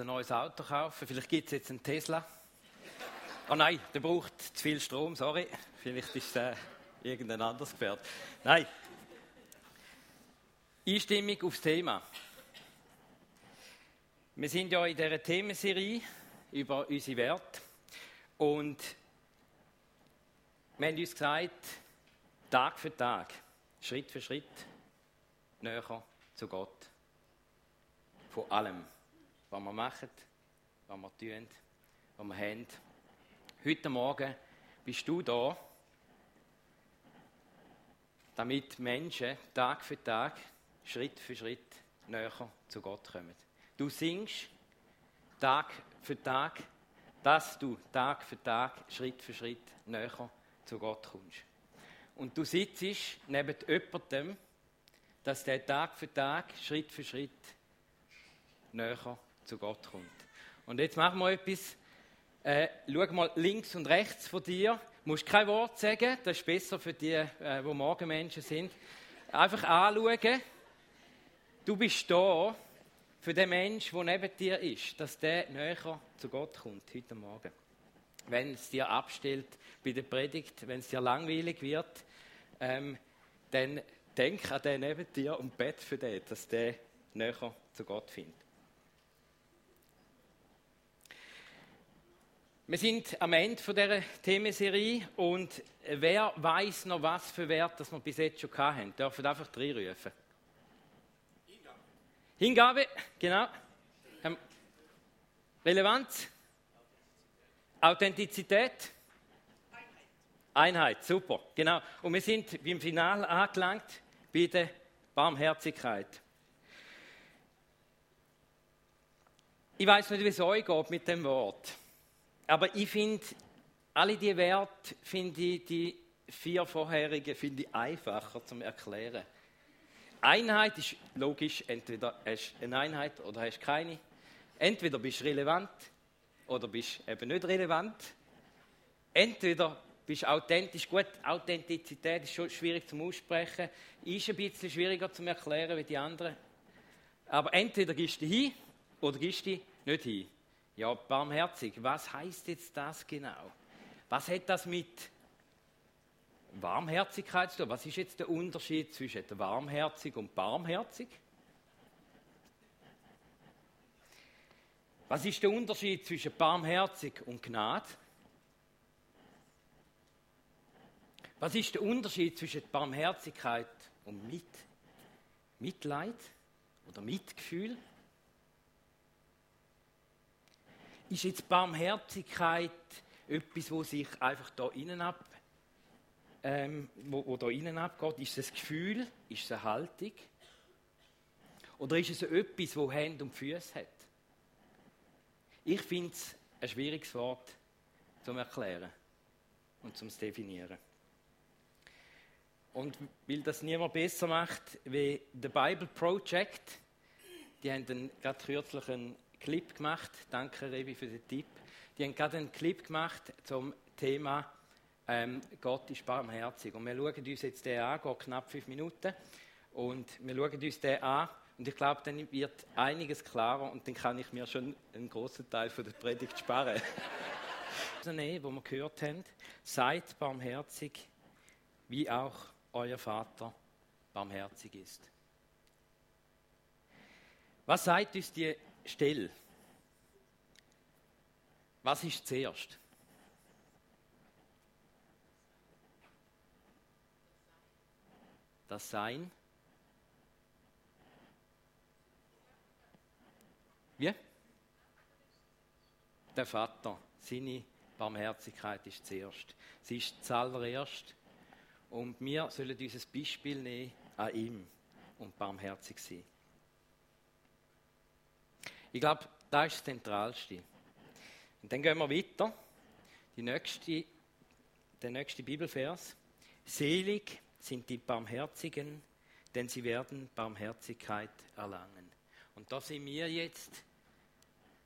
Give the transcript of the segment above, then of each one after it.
ein neues Auto kaufen. Vielleicht gibt es jetzt einen Tesla. Oh nein, der braucht zu viel Strom, sorry. Vielleicht ist es äh, irgendein anderes Gefährt. Nein. Einstimmung aufs Thema. Wir sind ja in dieser Themenserie über unsere Werte. Und wir haben uns gesagt, Tag für Tag, Schritt für Schritt, näher zu Gott. Von allem, was wir machen, was wir tun, was wir haben Heute Morgen bist du da, damit Menschen Tag für Tag, Schritt für Schritt näher zu Gott kommen. Du singst Tag für Tag, dass du Tag für Tag, Schritt für Schritt näher zu Gott kommst. Und du sitzt neben jemandem, dass der Tag für Tag, Schritt für Schritt näher zu Gott kommt. Und jetzt machen wir etwas, äh, schau mal links und rechts von dir. Du musst kein Wort sagen, das ist besser für die, äh, die Morgenmenschen sind. Einfach anschauen. Du bist da für den Menschen, der neben dir ist, dass der näher zu Gott kommt heute Morgen. Wenn es dir abstellt bei der Predigt, wenn es dir langweilig wird, ähm, dann denk an den neben dir und bett für den, dass der näher zu Gott findet. Wir sind am Ende von dieser Themenserie und wer weiß noch, was für Wert das wir bis jetzt schon hatten, dürfen einfach reinrufen. Hingabe. Hingabe, genau. Ähm, Relevanz. Authentizität. Einheit. Einheit, super, genau. Und wir sind beim Final angelangt bei der Barmherzigkeit. Ich weiß nicht, wie es euch geht mit dem Wort. Aber ich finde, alle die Werte, finde ich, die vier vorherigen, finde ich einfacher zu erklären. Einheit ist logisch, entweder hast du eine Einheit oder hast keine. Entweder bist du relevant oder bist eben nicht relevant. Entweder bist du authentisch. Gut, Authentizität ist schon schwierig zum Aussprechen, ist ein bisschen schwieriger zu erklären wie die anderen. Aber entweder gehst du hin oder gehst du nicht hin. Ja, barmherzig, was heißt jetzt das genau? Was hat das mit Warmherzigkeit zu tun? Was ist jetzt der Unterschied zwischen warmherzig und barmherzig? Was ist der Unterschied zwischen barmherzig und Gnade? Was ist der Unterschied zwischen Barmherzigkeit und Mit Mitleid oder Mitgefühl? Ist jetzt Barmherzigkeit etwas, wo sich einfach da innen ab, ähm, wo, wo da innen abgeht? Ist es ein Gefühl? Ist es eine Haltung? Oder ist es etwas, wo Hände und Füße hat? Ich finde es ein schwieriges Wort zum Erklären und zum Definieren. Und weil das niemand besser macht wie The Bible Project, die haben gerade kürzlich einen Clip gemacht. Danke, Revi, für den Tipp. Die haben gerade einen Clip gemacht zum Thema ähm, Gott ist barmherzig. Und wir schauen uns jetzt den an, geht knapp fünf Minuten. Und wir schauen uns den an. Und ich glaube, dann wird einiges klarer und dann kann ich mir schon einen großen Teil von der Predigt sparen. also, nee, wo wir gehört haben, seid barmherzig, wie auch euer Vater barmherzig ist. Was sagt uns die still. Was ist zuerst? Das Sein. Wie? Der Vater. Seine Barmherzigkeit ist zuerst. Sie ist zuallererst. Und wir sollen dieses Beispiel nehmen an ihm und barmherzig sein. Ich glaube, das ist das Zentralste. Und dann gehen wir weiter. Die nächste, der nächste Bibelvers. Selig sind die Barmherzigen, denn sie werden Barmherzigkeit erlangen. Und da sind wir jetzt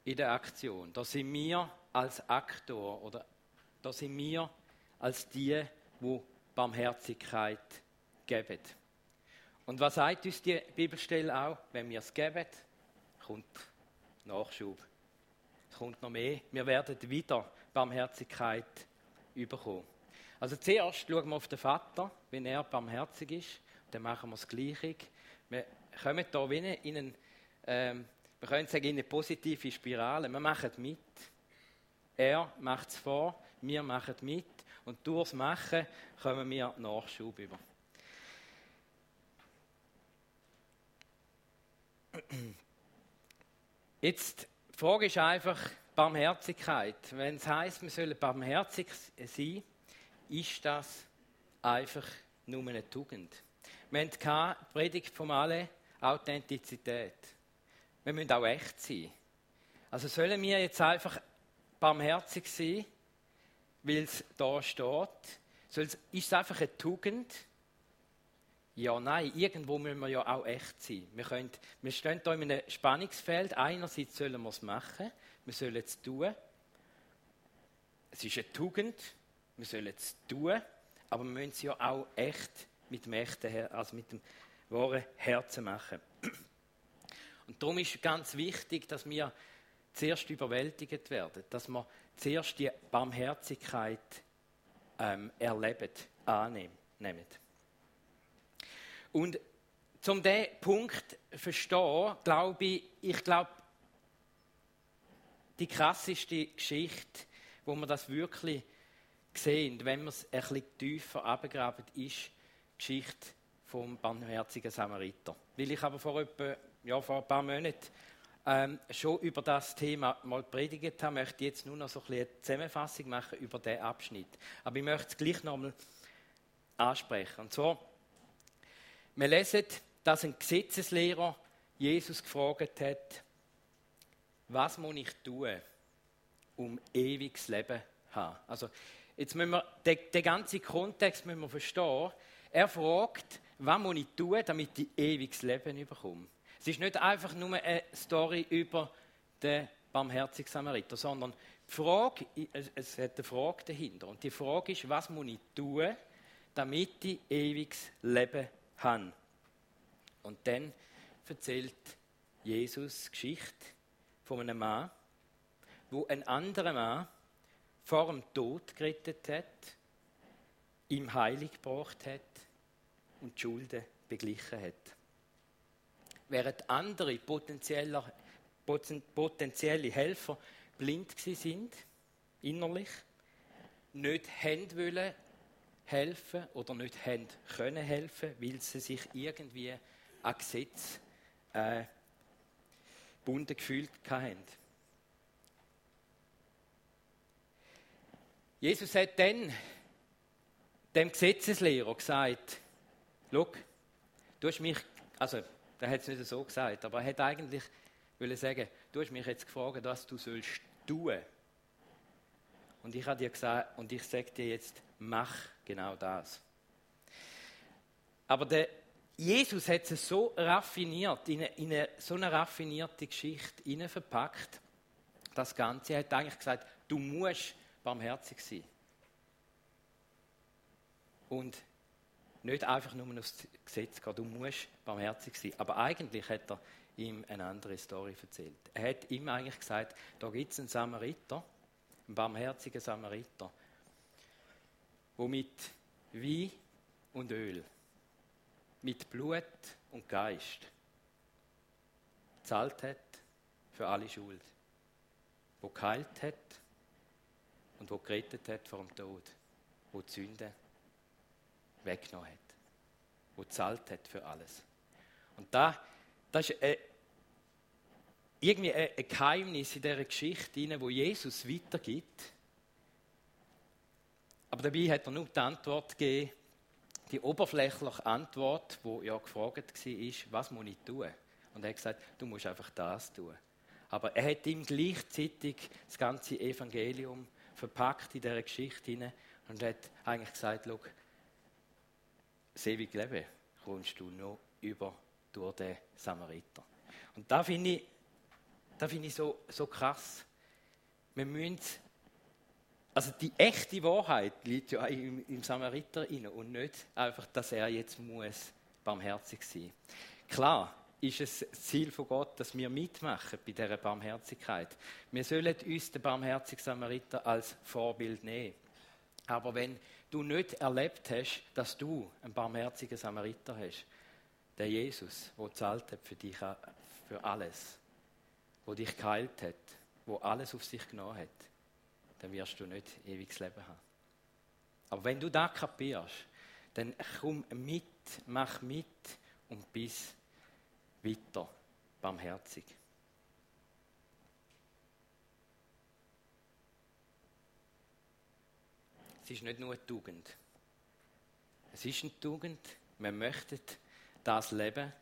in der Aktion. Da sind wir als Aktor oder da sind wir als die, wo Barmherzigkeit geben. Und was sagt uns die Bibelstelle auch? Wenn wir es geben, kommt Nachschub es kommt noch mehr. Wir werden wieder Barmherzigkeit überkommen. Also zuerst schauen wir auf den Vater, wenn er barmherzig ist. Dann machen wir das Gleiche. Wir kommen hier wie in einen, ähm, wir können sagen, in eine positive Spirale. Wir machen mit. Er macht es vor, wir machen mit. Und durchs Machen kommen wir Nachschub über. Jetzt, die Frage ist einfach Barmherzigkeit. Wenn es heißt, wir sollen barmherzig sein, ist das einfach nur eine Tugend. Wir haben keine Predigt vom Alle Authentizität. Wir müssen auch echt sein. Also sollen wir jetzt einfach barmherzig sein, weil es da steht? Ist es einfach eine Tugend? Ja, nein, irgendwo müssen wir ja auch echt sein. Wir, können, wir stehen hier in einem Spannungsfeld. Einerseits sollen wir es machen, wir sollen es tun. Es ist eine Tugend, wir sollen es tun, aber wir müssen es ja auch echt mit dem echten, also mit dem wahren Herzen machen. Und darum ist ganz wichtig, dass wir zuerst überwältigt werden, dass wir zuerst die Barmherzigkeit ähm, erleben, annehmen. Und zum diesen Punkt zu verstehen, glaube ich, ich glaube, die krasseste Geschichte, wo man das wirklich sehen, wenn man es ein bisschen tiefer abgraben, ist die Geschichte vom barmherzigen Samariter. Weil ich aber vor, etwa, ja, vor ein paar Monaten ähm, schon über das Thema mal predigt habe, möchte ich jetzt nur noch so ein bisschen eine Zusammenfassung machen über diesen Abschnitt. Aber ich möchte es gleich nochmal ansprechen. Und zwar, wir lesen, dass ein Gesetzeslehrer Jesus gefragt hat, was muss ich tun, um ewiges Leben zu haben? Also, jetzt müssen wir den, den ganzen Kontext müssen wir verstehen. Er fragt, was muss ich tun, damit ich ewiges Leben bekomme? Es ist nicht einfach nur eine Story über den barmherzigen Samariter, sondern die Frage, es hat eine Frage dahinter. Und die Frage ist, was muss ich tun, damit ich ewiges Leben habe? Und dann erzählt Jesus Geschichte von einem Mann, wo ein anderer Mann vor dem Tod gerettet hat, ihm heilig gebracht hat und die Schulden beglichen hat. Während andere potenzielle, Helfer blind sind, innerlich, nicht haben wollen helfen oder nicht haben können helfen, weil sie sich irgendwie an Gesetz äh, gebunden gefühlt haben. Jesus hat dann dem Gesetzeslehrer gesagt, schau, du hast mich, also er hat es nicht so gesagt, aber er hat eigentlich will sagen, du hast mich jetzt gefragt, was du sollst tun. Und ich habe dir gesagt, und ich sage dir jetzt, mach genau das. Aber der Jesus hat es so raffiniert, in eine, in eine, so eine raffinierte Geschichte verpackt. Das Ganze er hat eigentlich gesagt, du musst barmherzig sein. Und nicht einfach nur aufs Gesetz gehen, du musst barmherzig sein. Aber eigentlich hat er ihm eine andere Story erzählt. Er hat ihm eigentlich gesagt, da gibt es einen Samariter, einen barmherzigen Samariter, der mit Wein und Öl mit Blut und Geist zahlt hat für alle Schuld, wo geheilt hat und wo gerettet hat vor dem Tod, wo die Sünde weggenommen hat, wo zahlt hat für alles. Und da, das ist äh, irgendwie ein, Geheimnis in dieser Geschichte, wo Jesus weitergibt. Aber dabei hat er nur die Antwort gegeben, die oberflächliche Antwort, wo ja gefragt war, was muss ich tun? Und er hat gesagt, du musst einfach das tun. Aber er hat ihm gleichzeitig das ganze Evangelium verpackt in dieser Geschichte hinein und hat eigentlich gesagt, schau, das ewige Leben kommst du nur über durch den Samariter. Und da finde ich, da find ich so, so krass. Wir müssen also die echte Wahrheit liegt ja im, im Samariter inne und nicht einfach, dass er jetzt muss barmherzig sein. Klar, ist es das Ziel von Gott, dass wir mitmachen bei dieser Barmherzigkeit. Wir sollen uns den barmherzigen Samariter als Vorbild nehmen. Aber wenn du nicht erlebt hast, dass du einen barmherzigen Samariter hast, der Jesus, der zahlt für dich, für alles, wo dich geheilt hat, wo alles auf sich genommen hat, dann wirst du nicht ewiges Leben haben. Aber wenn du das kapierst, dann komm mit, mach mit und bis weiter barmherzig. Es ist nicht nur eine Tugend. Es ist eine Tugend. Wir möchten das leben.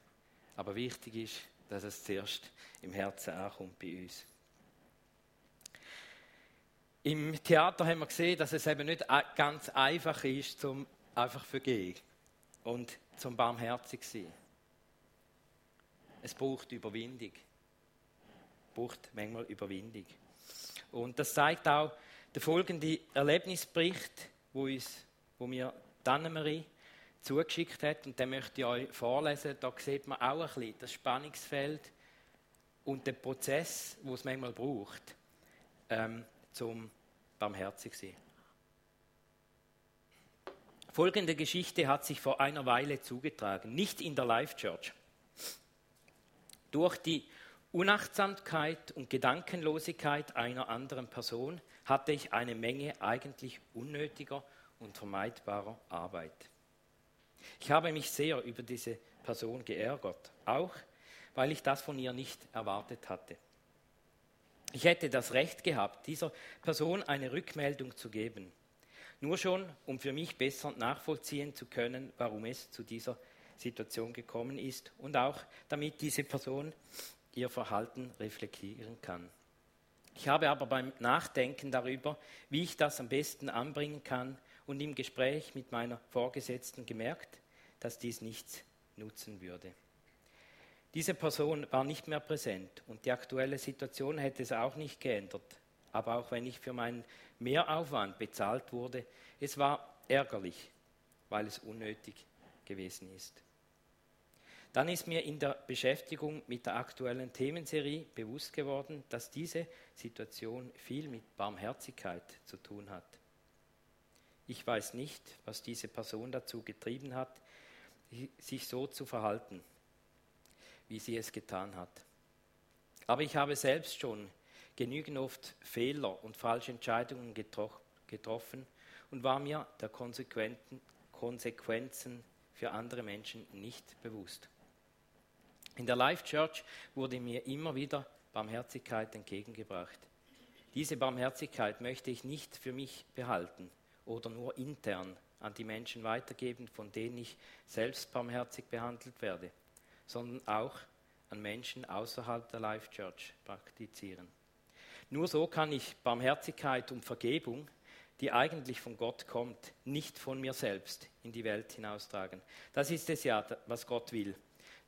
Aber wichtig ist, dass es zuerst im Herzen ankommt bei uns. Im Theater haben wir gesehen, dass es eben nicht ganz einfach ist, zum einfach vergehen und zum barmherzig sein. Es braucht Überwindung. Es braucht manchmal Überwindung. Und das zeigt auch der folgende Erlebnisbericht, wo, uns, wo mir Dannemarie zugeschickt hat. Und den möchte ich euch vorlesen. Da sieht man auch ein bisschen das Spannungsfeld und den Prozess, wo es manchmal braucht, ähm, zum barmherzig sein. Folgende Geschichte hat sich vor einer Weile zugetragen, nicht in der Life Church. Durch die Unachtsamkeit und Gedankenlosigkeit einer anderen Person hatte ich eine Menge eigentlich unnötiger und vermeidbarer Arbeit. Ich habe mich sehr über diese Person geärgert, auch weil ich das von ihr nicht erwartet hatte. Ich hätte das Recht gehabt, dieser Person eine Rückmeldung zu geben. Nur schon, um für mich besser nachvollziehen zu können, warum es zu dieser Situation gekommen ist und auch damit diese Person ihr Verhalten reflektieren kann. Ich habe aber beim Nachdenken darüber, wie ich das am besten anbringen kann und im Gespräch mit meiner Vorgesetzten gemerkt, dass dies nichts nutzen würde. Diese Person war nicht mehr präsent und die aktuelle Situation hätte es auch nicht geändert. Aber auch wenn ich für meinen Mehraufwand bezahlt wurde, es war ärgerlich, weil es unnötig gewesen ist. Dann ist mir in der Beschäftigung mit der aktuellen Themenserie bewusst geworden, dass diese Situation viel mit Barmherzigkeit zu tun hat. Ich weiß nicht, was diese Person dazu getrieben hat, sich so zu verhalten, wie sie es getan hat. Aber ich habe selbst schon genügend oft Fehler und falsche Entscheidungen getroffen und war mir der Konsequenzen für andere Menschen nicht bewusst. In der Life Church wurde mir immer wieder Barmherzigkeit entgegengebracht. Diese Barmherzigkeit möchte ich nicht für mich behalten oder nur intern an die Menschen weitergeben, von denen ich selbst barmherzig behandelt werde, sondern auch an Menschen außerhalb der Life Church praktizieren. Nur so kann ich Barmherzigkeit und Vergebung, die eigentlich von Gott kommt, nicht von mir selbst in die Welt hinaustragen. Das ist es ja, was Gott will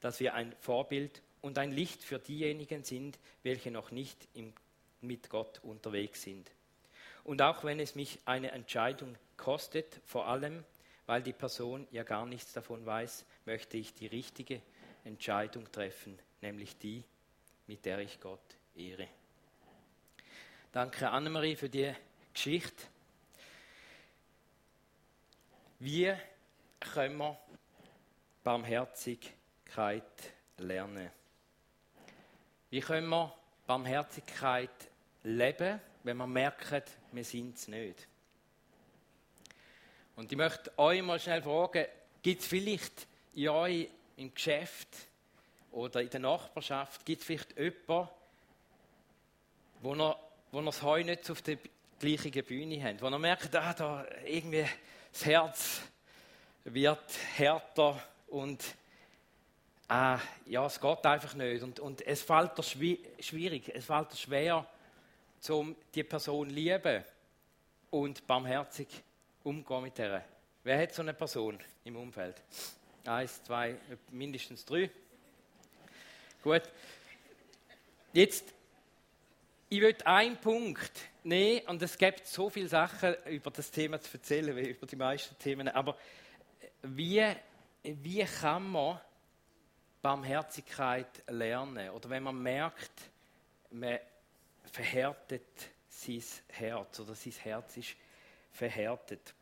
dass wir ein Vorbild und ein Licht für diejenigen sind, welche noch nicht im, mit Gott unterwegs sind. Und auch wenn es mich eine Entscheidung kostet, vor allem weil die Person ja gar nichts davon weiß, möchte ich die richtige Entscheidung treffen, nämlich die, mit der ich Gott ehre. Danke Annemarie für die Geschichte. Wie können wir barmherzig Barmherzigkeit lernen. Wie können wir Barmherzigkeit leben, wenn wir merken, wir sind es nicht? Und ich möchte euch mal schnell fragen, gibt es vielleicht in euch im Geschäft oder in der Nachbarschaft, gibt es vielleicht jemanden, wo ihr, wo ihr das Heu nicht auf der gleichen Bühne habt, wo ihr merkt, ah, da irgendwie das Herz wird härter und ah, ja, es geht einfach nicht. Und, und es fällt dir schwierig, es fällt dir schwer, um die Person zu lieben und barmherzig umgehen mit der. Wer hat so eine Person im Umfeld? Eins, zwei, mindestens drei. Gut. Jetzt, ich will einen Punkt nehmen, und es gibt so viele Sachen über das Thema zu erzählen, wie über die meisten Themen, aber wie, wie kann man Barmherzigkeit lernen oder wenn man merkt, man verhärtet sein Herz oder sein Herz ist verhärtet.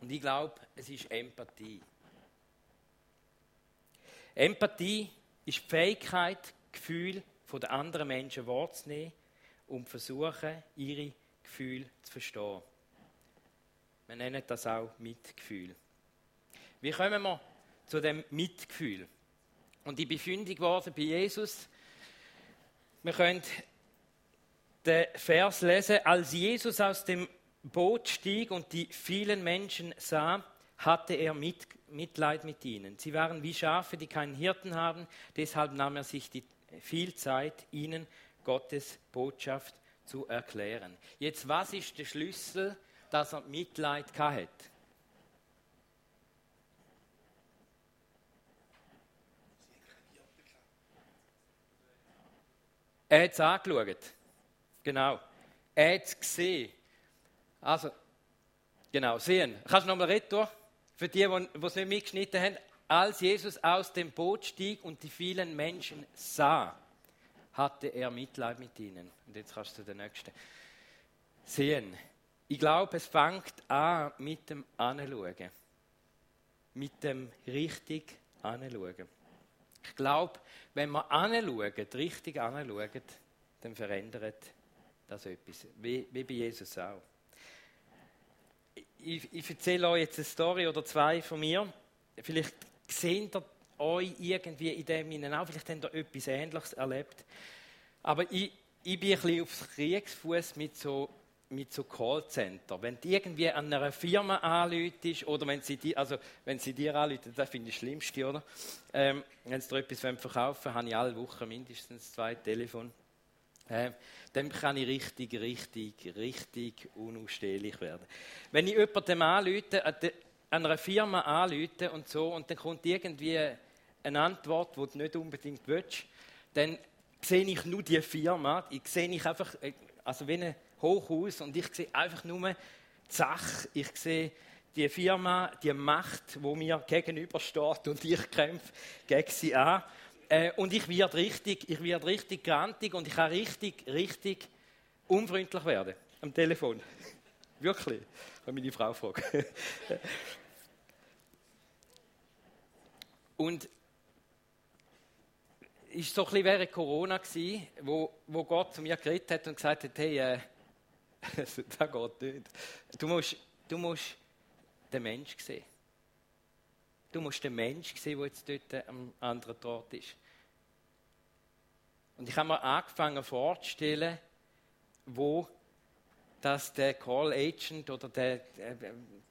Und ich glaube, es ist Empathie. Empathie ist die Fähigkeit, Gefühle von den anderen Menschen wahrzunehmen und versuchen, ihre Gefühle zu verstehen. Wir nennen das auch Mitgefühl. Wie kommen wir zu dem Mitgefühl? Und ich bin fündig geworden bei Jesus. Wir können den Vers lesen, als Jesus aus dem Boot stieg und die vielen Menschen sah, hatte er Mitleid mit ihnen. Sie waren wie Schafe, die keinen Hirten haben, deshalb nahm er sich die, viel Zeit, ihnen Gottes Botschaft zu erklären. Jetzt, was ist der Schlüssel dass er Mitleid hatte. Er hat es angeschaut. Genau. Er hat es gesehen. Also, genau, sehen. Kannst du nochmal reden? Für die, die es nicht mitgeschnitten haben. Als Jesus aus dem Boot stieg und die vielen Menschen sah, hatte er Mitleid mit ihnen. Und jetzt kannst du den nächsten sehen. Ich glaube, es fängt an mit dem Anschauen. Mit dem richtig Anschauen. Ich glaube, wenn wir anschauen, richtig anschauen, dann verändert das etwas. Wie, wie bei Jesus auch. Ich, ich erzähle euch jetzt eine Story oder zwei von mir. Vielleicht seht ihr euch irgendwie in dem Innen auch. Vielleicht habt ihr etwas Ähnliches erlebt. Aber ich, ich bin ein bisschen aufs Kriegsfuß mit so mit so Callcenter. Wenn du irgendwie an einer Firma anläutest oder wenn sie, die, also wenn sie dir anläuten, das finde ich das Schlimmste, oder? Ähm, wenn sie dir etwas verkaufen wollen, habe ich alle Wochen mindestens zwei Telefon. Ähm, dann kann ich richtig, richtig, richtig unausstehlich werden. Wenn ich jemandem anläute, an einer Firma anläute und so, und dann kommt irgendwie eine Antwort, die du nicht unbedingt willst, dann sehe ich nur die Firma, ich sehe ich einfach, äh, also wenn eine Hochhaus und ich sehe einfach nur die Sache, ich sehe die Firma, die Macht, wo mir gegenübersteht und ich kämpfe gegen sie an. Äh, und ich werde richtig, ich werde richtig grantig und ich kann richtig, richtig unfreundlich werden am Telefon. Wirklich. Ich kann meine Frau fragen. und es war so ein bisschen während Corona, wo, wo Gott zu mir geredet hat und gesagt hat, hey, äh, das geht nicht. Du musst, du musst den Mensch sehen. Du musst den Mensch sehen, der jetzt dort am anderen Ort ist. Und ich habe mir angefangen vorzustellen, wo dass der Call Agent oder der äh,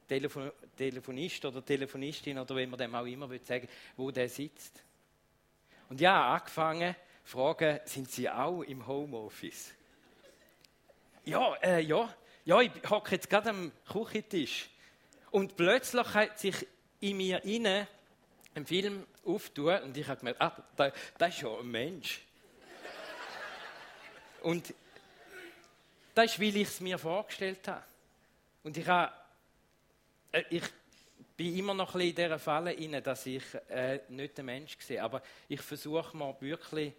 Telefon Telefonist oder Telefonistin oder wie man dem auch immer will sagen, wo der sitzt. Und ja, angefangen fragen, sind Sie auch im Homeoffice? Ja, äh, ja, ja, ich hocke jetzt gerade am Küchentisch. Und plötzlich hat sich in mir inne ein Film auftun und ich habe gemerkt, ah, da, das ist ja ein Mensch. und das ist, weil ich es mir vorgestellt habe. Und ich, habe, äh, ich bin immer noch ein bisschen in dieser Falle dass ich äh, nicht der Mensch sehe. Aber ich versuche mir wirklich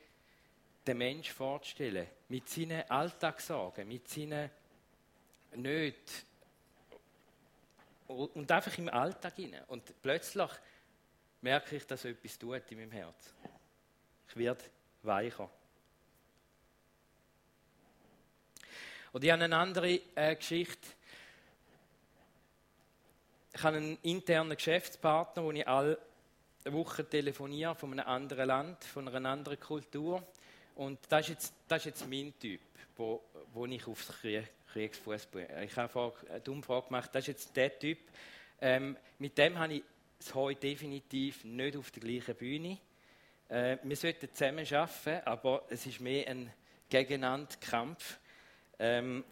den Mensch vorzustellen, mit seinen Alltagssorgen, mit seinen Nöten und einfach im Alltag hinein. Und plötzlich merke ich, dass etwas tut in meinem Herz. Ich werde weicher. Und ich habe eine andere äh, Geschichte. Ich habe einen internen Geschäftspartner, wo ich alle Woche telefoniere von einem anderen Land, von einer anderen Kultur. Und das ist jetzt, das ist jetzt mein Typ, wo, wo ich aufs Kriegsfuß bin. Ich habe eine Umfrage gemacht, das ist jetzt der Typ. Ähm, mit dem habe ich es heute definitiv nicht auf der gleichen Bühne. Äh, wir sollten zusammen arbeiten, aber es ist mehr ein gegeneinander Kampf. Ähm,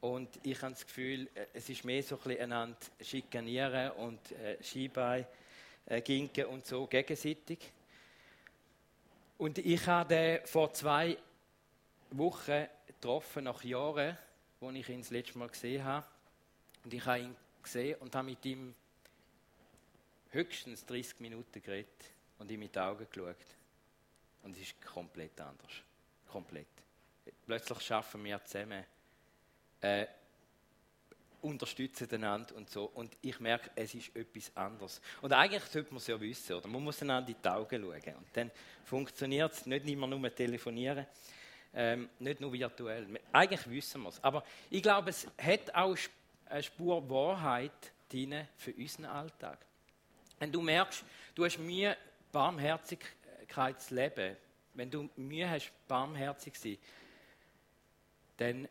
und ich habe das Gefühl, äh, es ist mehr so ein einander schikanieren und äh, Skibein, äh, ginken und so gegenseitig. Und ich habe den vor zwei Wochen getroffen, nach Jahren, als ich ihn das letzte Mal gesehen habe. Und ich habe ihn gesehen und habe mit ihm höchstens 30 Minuten geredet und ihm mit den Augen geschaut. Und es ist komplett anders. Komplett. Plötzlich schaffen wir zusammen, äh, unterstützen einander und so. Und ich merke, es ist etwas anderes. Und eigentlich sollte man es ja wissen, oder? Man muss einander in die Augen schauen. Und dann funktioniert es nicht immer nur telefonieren, ähm, nicht nur virtuell. Eigentlich wissen wir es. Aber ich glaube, es hat auch eine Spur Wahrheit drin für unseren Alltag. Wenn du merkst, du hast Mühe, Barmherzigkeit zu leben, wenn du Mühe hast, barmherzig zu sein, dann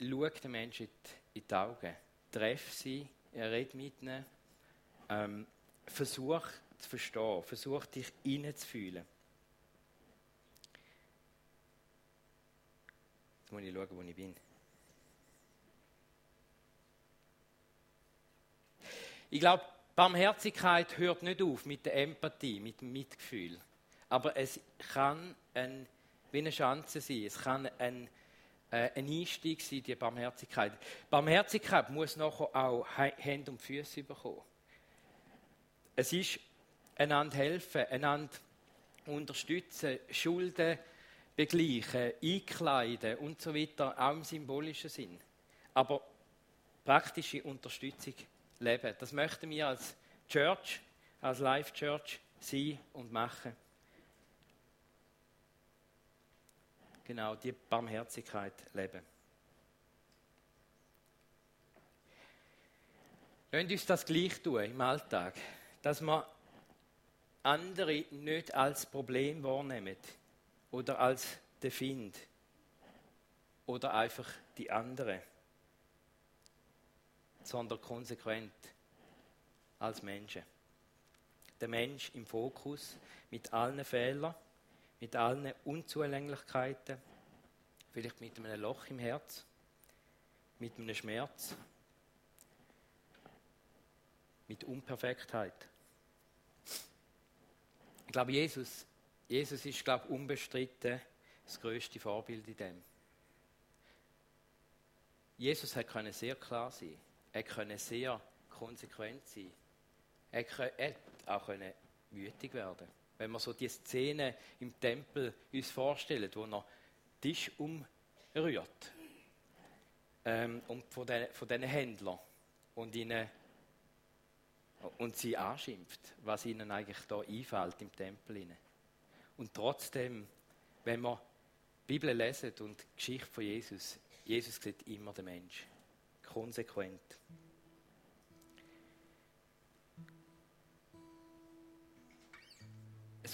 schau den Menschen in die Augen. Treff sie, red mit ihnen. Ähm, versuch zu verstehen, versuch dich hineinzufühlen. Jetzt muss ich schauen, wo ich bin. Ich glaube, Barmherzigkeit hört nicht auf mit der Empathie, mit dem Mitgefühl. Aber es kann ein, wie eine Chance sein. Es kann ein, äh, ein Einstieg sein, die Barmherzigkeit. Barmherzigkeit muss nachher auch Hände und Füße bekommen. Es ist einander helfen, einander unterstützen, Schulden begleichen, einkleiden und so weiter, auch im symbolischen Sinn. Aber praktische Unterstützung leben. Das möchten wir als Church, als Life Church sein und machen. Genau, die Barmherzigkeit leben. Lasst uns das gleich tun im Alltag, dass wir andere nicht als Problem wahrnehmen oder als den Find oder einfach die andere sondern konsequent als Menschen. Der Mensch im Fokus mit allen Fehlern, mit allen Unzulänglichkeiten, vielleicht mit einem Loch im Herz, mit einem Schmerz, mit Unperfektheit. Ich glaube, Jesus, Jesus ist, glaube unbestritten das größte Vorbild in dem. Jesus hat können sehr klar sein. Er konnte sehr konsequent sein. Er konnte auch wütig werden. Wenn wir so die Szene im Tempel uns vorstellen, wo er Tisch umrührt ähm, und von den, von den Händlern und ihnen und sie anschimpft, was ihnen eigentlich da einfällt im Tempel. Und trotzdem, wenn wir die Bibel lesen und die Geschichte von Jesus, Jesus sieht immer den Mensch konsequent.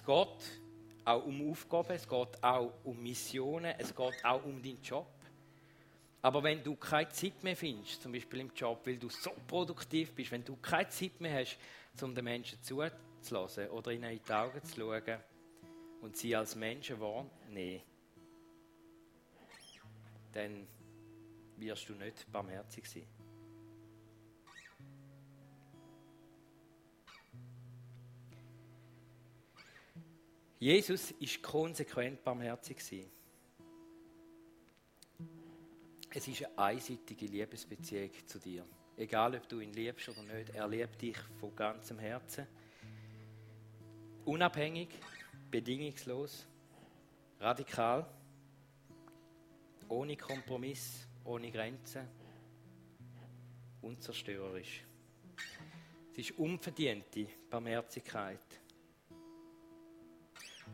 Es geht auch um Aufgaben, es geht auch um Missionen, es geht auch um deinen Job. Aber wenn du keine Zeit mehr findest, zum Beispiel im Job, weil du so produktiv bist, wenn du keine Zeit mehr hast, um den Menschen zuzulassen oder ihnen in die Augen zu schauen und sie als Menschen wahrnehmen, dann wirst du nicht barmherzig sein. Jesus ist konsequent barmherzig. Es ist eine einseitige Liebesbeziehung zu dir. Egal, ob du ihn liebst oder nicht, er liebt dich von ganzem Herzen. Unabhängig, bedingungslos, radikal, ohne Kompromiss, ohne Grenzen, unzerstörerisch. Es ist unverdiente Barmherzigkeit.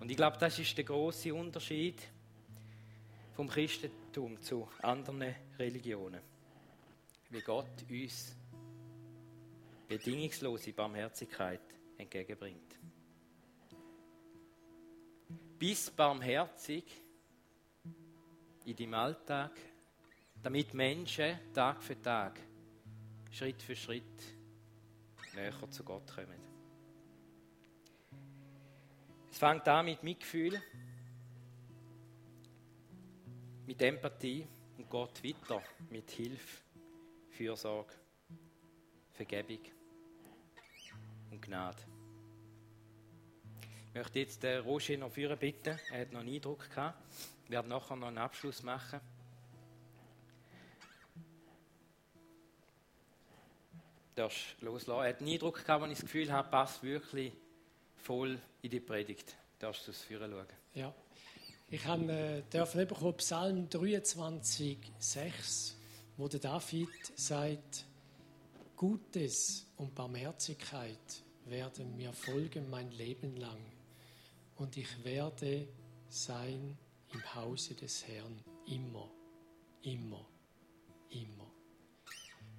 Und ich glaube, das ist der große Unterschied vom Christentum zu anderen Religionen. Wie Gott uns bedingungslose Barmherzigkeit entgegenbringt. Bis barmherzig in deinem Alltag damit Menschen Tag für Tag, Schritt für Schritt näher zu Gott kommen. Es fängt an mit Mitgefühl, mit Empathie und Gott weiter mit Hilfe, Fürsorge, Vergebung und Gnade. Ich möchte jetzt den Roger noch führen bitten. Er hat noch einen Eindruck gehabt. Ich werde nachher noch einen Abschluss machen. darfst loslassen. Er hat einen Eindruck gehabt, wenn ich das Gefühl habe, passt wirklich voll in die Predigt. Darfst du es führen schauen. Ja. Ich habe äh, Psalm 23, 6, wo der David sagt, Gutes und Barmherzigkeit werden mir folgen mein Leben lang und ich werde sein im Hause des Herrn immer, immer, immer.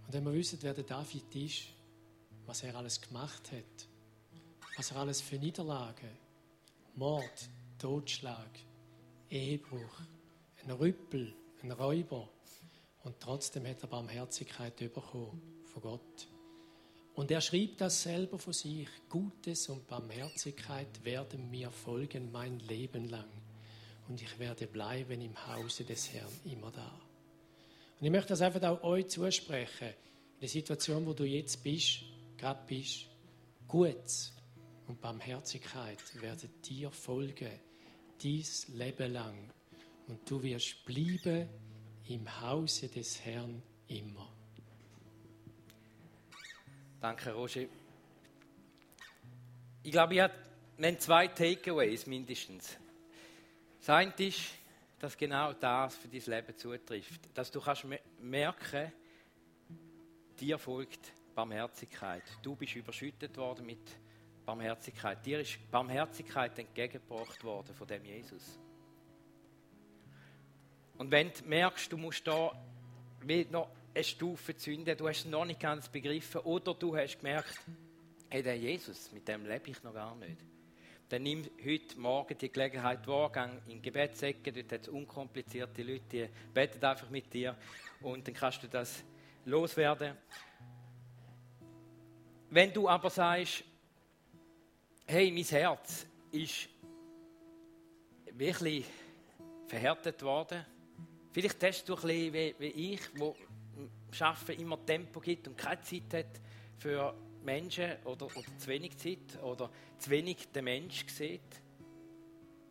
Und wenn wir wissen, wer der David ist, was er alles gemacht hat, was er alles für Niederlagen, Mord, Totschlag, Ehebruch, ein Rüppel, ein Räuber, und trotzdem hat er Barmherzigkeit bekommen von Gott. Und er schrieb das selber von sich. Gutes und Barmherzigkeit werden mir folgen mein Leben lang. Und ich werde bleiben im Hause des Herrn immer da. Und ich möchte das einfach auch euch zusprechen. In der Situation, wo du jetzt bist, gerade bist, Gutes und Barmherzigkeit werden dir folgen, dies Leben lang. Und du wirst bleiben im Hause des Herrn immer. Danke, Roger. Ich glaube, ich habe zwei Takeaways mindestens. Das eine ist, dass genau das für dein Leben zutrifft. Dass du kannst merken, dir folgt Barmherzigkeit. Du bist überschüttet worden mit Barmherzigkeit. Dir ist Barmherzigkeit entgegengebracht worden von dem Jesus. Und wenn du merkst, du musst da wie noch eine Stufe zünden, du hast es noch nicht ganz begriffen oder du hast gemerkt, hey, der Jesus, mit dem lebe ich noch gar nicht. Dann nimm heute Morgen die Gelegenheit wahr, geh in Gebetsäcke, dort hat es unkomplizierte Leute, die beten einfach mit dir und dann kannst du das loswerden. Wenn du aber sagst, hey, mein Herz ist wirklich verhärtet worden, vielleicht hast du ein bisschen wie, wie ich, wo Schaffen immer Tempo gibt und keine Zeit hat für Menschen oder, oder zu wenig Zeit oder zu wenig den Mensch sieht,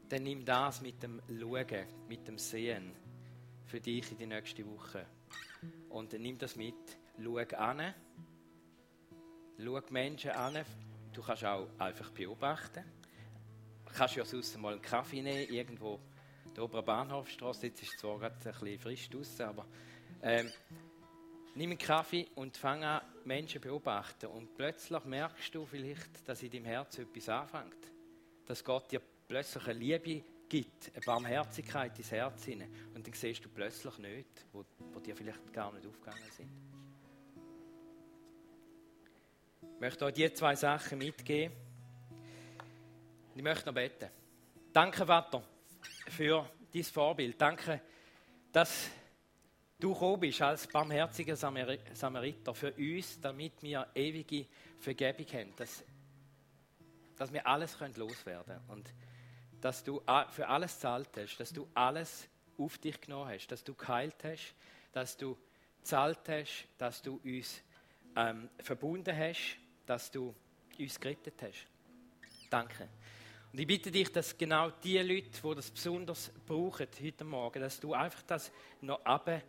dann nimm das mit dem Schauen, mit dem Sehen für dich in die nächste Woche. Und nimm das mit, schau an, schau Menschen an, du kannst auch einfach beobachten. Du kannst ja sonst mal einen Kaffee nehmen, irgendwo der oberen Bahnhofstraße, jetzt ist es zwar gerade ein bisschen frisch draußen, aber ähm, nimm einen Kaffee und fang an, Menschen beobachten. Und plötzlich merkst du vielleicht, dass in deinem Herzen etwas anfängt. Dass Gott dir plötzlich eine Liebe gibt, eine Barmherzigkeit ins Herz hinein. Und dann siehst du plötzlich nicht, wo, wo dir vielleicht gar nicht aufgegangen sind. Ich möchte euch diese zwei Sachen mitgeben. Ich möchte noch beten. Danke, Vater, für dein Vorbild. Danke, dass du gekommen bist als barmherziger Samariter für uns, damit wir ewige Vergebung haben, dass, dass wir alles loswerden können und dass du für alles zahlt hast, dass du alles auf dich genommen hast, dass du geheilt hast, dass du zahlt hast, dass du uns ähm, verbunden hast, dass du uns gerettet hast. Danke. Und ich bitte dich, dass genau die Leute, die das besonders brauchen heute Morgen, dass du einfach das noch runter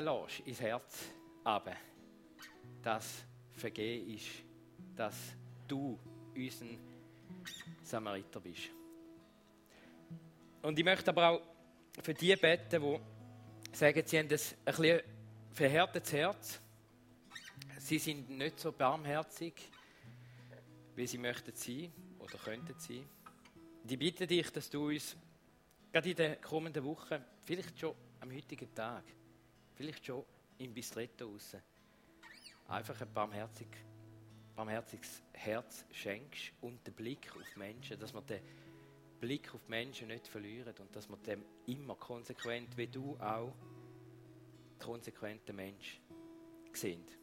lässt ins Herz runter, dass vergeben ist, dass du unser Samariter bist. Und ich möchte aber auch für die beten, die sagen, sie haben ein, ein bisschen verhärtetes Herz. Sie sind nicht so barmherzig, wie sie möchten sein oder könnten sein. Ich bitte dich, dass du uns gerade in den kommenden Wochen, vielleicht schon am heutigen Tag, vielleicht schon im Bistretto raus, einfach ein barmherzig, barmherziges Herz schenkst und den Blick auf Menschen, dass wir den Blick auf Menschen nicht verlieren und dass wir dem immer konsequent, wie du auch, konsequente Mensch sind.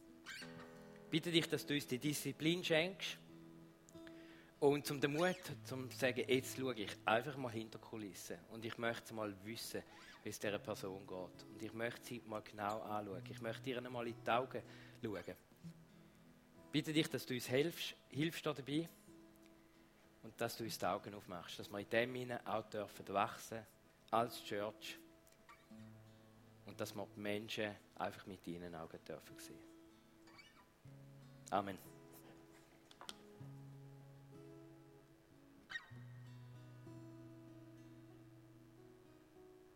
Bitte dich, dass du uns die Disziplin schenkst und zum den Mut, zum zu sagen, jetzt schaue ich einfach mal hinter Kulissen und ich möchte mal wissen, wie es dieser Person geht. Und ich möchte sie mal genau anschauen. Ich möchte ihr einmal in die Augen schauen. Bitte dich, dass du uns hilfst, hilfst dabei und dass du uns die Augen aufmachst, dass wir in dem hinein auch dürfen wachsen als Church und dass wir die Menschen einfach mit deinen Augen dürfen sehen. Amen.